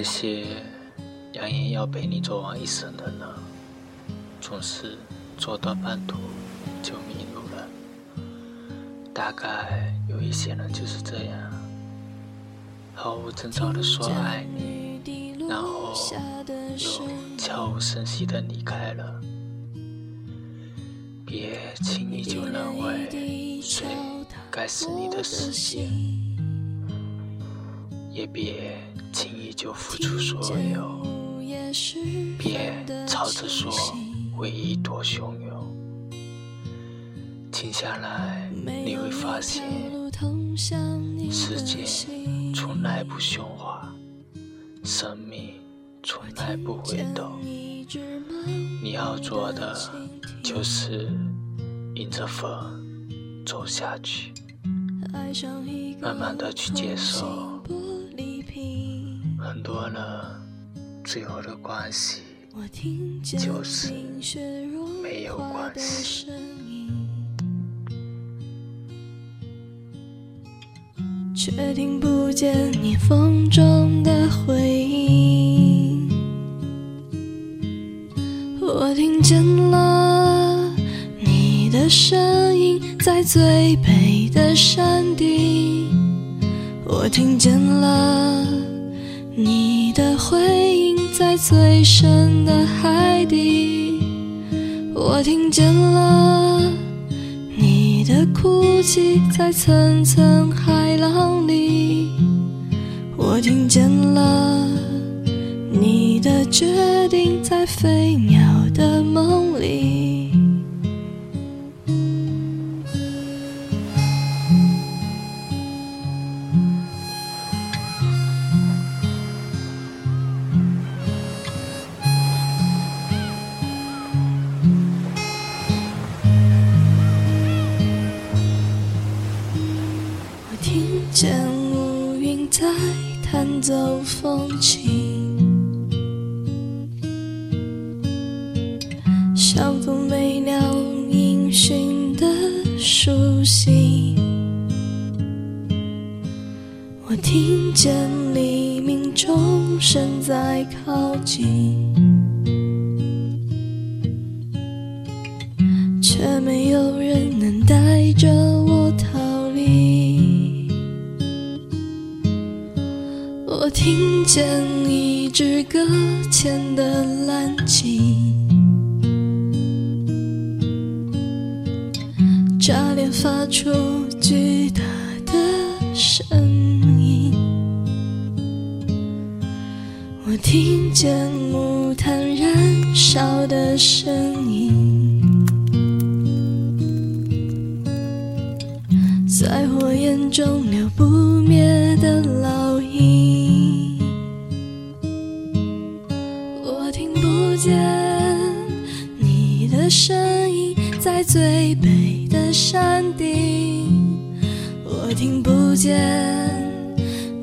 那些扬言要陪你走完一生的人，总是走到半途就迷路了。大概有一些人就是这样，毫无征兆的说爱你，然后又悄无声息的离开了。别轻易就认为谁该是你的世界，也别就付出所有，别吵着说唯一多汹涌。停下来，你会发现世界从来不喧哗，生命从来不回头。你要做的就是迎着风走下去，慢慢的去接受。最后的关系就是没有关系。却听不见你风中的回音，我听见了你的声音在最北的山顶，我听见了你的回音在最深的海底，我听见了你。的哭泣在层层海浪里，我听见了你的决定在飞鸟的梦里。见乌云在弹奏风琴，像风没鸟音讯的书信。我听见黎明钟声在靠近，听见一支搁浅的蓝鲸，炸裂发出巨大的声音。我听见木炭燃烧的声音，在火焰中留不灭的烙印。我听不见你的声音在最北的山顶，我听不见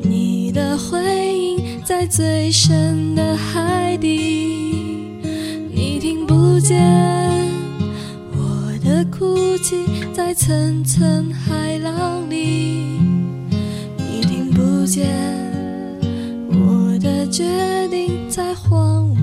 你的回音在最深的海底，你听不见在层层海浪里，你听不见我的决定在荒。